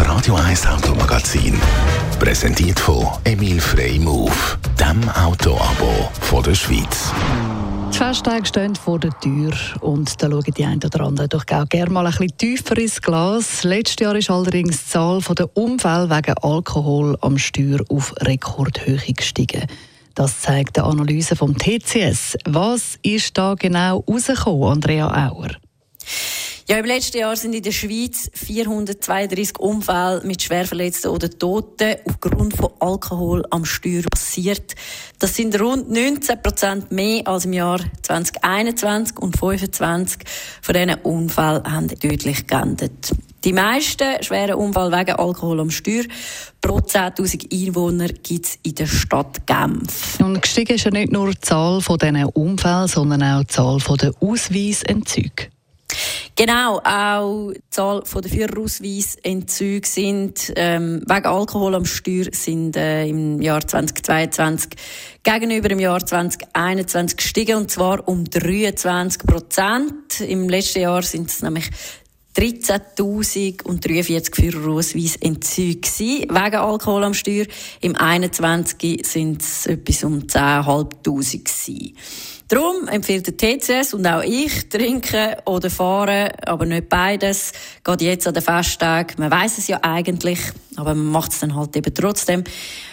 Radio 1 Automagazin. Präsentiert von Emil Frey Move, dem Autoabo von der Schweiz. Die Festtage stehen vor der Tür und da schauen die einen oder anderen doch auch gerne mal ein bisschen tiefer ins Glas. Letztes Jahr ist allerdings die Zahl der Unfälle wegen Alkohol am Steuer auf Rekordhöhe gestiegen. Das zeigt die Analyse vom TCS. Was ist da genau rausgekommen, Andrea Auer? Ja, im letzten Jahr sind in der Schweiz 432 Unfälle mit Schwerverletzten oder Toten aufgrund von Alkohol am Steuer passiert. Das sind rund 19 Prozent mehr als im Jahr 2021 und 25 von diesen Unfällen haben tödlich geendet. Die meisten schweren Unfälle wegen Alkohol am Steuer pro 10.000 Einwohner gibt es in der Stadt Genf. Und gestiegen ist ja nicht nur die Zahl dieser Unfälle, sondern auch die Zahl der Ausweisentzüge. Genau, auch die Zahl der Führerausweisentzüge sind ähm, wegen Alkohol am Steuer sind äh, im Jahr 2022 gegenüber im Jahr 2021 gestiegen und zwar um 23 Prozent. Im letzten Jahr sind es nämlich 13.043 Führerausweisentzüge wegen Alkohol am Steuer. Im 21 sind es etwas um 10.500 Darum empfiehlt der TCS und auch ich trinken oder fahren, aber nicht beides. Geht jetzt an den Festtag. Man weiß es ja eigentlich, aber man macht es dann halt eben trotzdem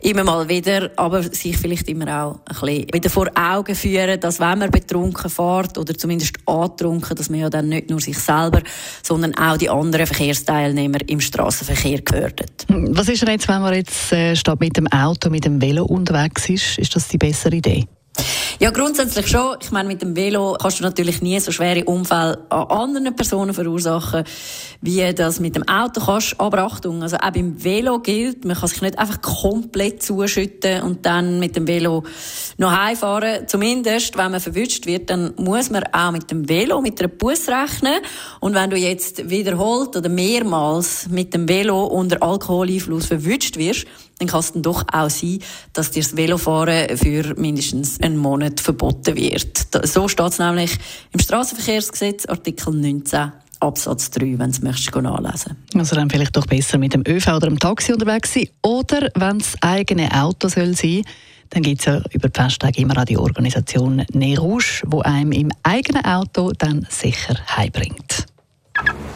immer mal wieder, aber sich vielleicht immer auch ein bisschen wieder vor Augen führen, dass wenn man betrunken fährt oder zumindest antrunken, dass man ja dann nicht nur sich selber, sondern auch die anderen Verkehrsteilnehmer im Straßenverkehr gefördert. Was ist denn jetzt, wenn man jetzt äh, statt mit dem Auto mit dem Velo unterwegs ist? Ist das die bessere Idee? Ja, grundsätzlich schon. Ich meine, mit dem Velo kannst du natürlich nie so schwere Unfälle an anderen Personen verursachen, wie das mit dem Auto kannst. Aber Achtung, also auch beim Velo gilt, man kann sich nicht einfach komplett zuschütten und dann mit dem Velo noch heimfahren. Zumindest, wenn man verwünscht wird, dann muss man auch mit dem Velo mit einer Bus rechnen. Und wenn du jetzt wiederholt oder mehrmals mit dem Velo unter Alkoholeinfluss verwünscht wirst, dann kann es dann doch auch sein, dass dir das Velofahren für mindestens einen Monat verboten wird. So steht es nämlich im Straßenverkehrsgesetz, Artikel 19. Absatz 3, wenn du es möchtest nachlesen Also dann vielleicht doch besser mit dem ÖV oder dem Taxi unterwegs sein. Oder wenn es eigene Auto soll sein dann gibt es ja über die Festtage immer auch die Organisation Nerouge, die einem im eigenen Auto dann sicher heimbringt.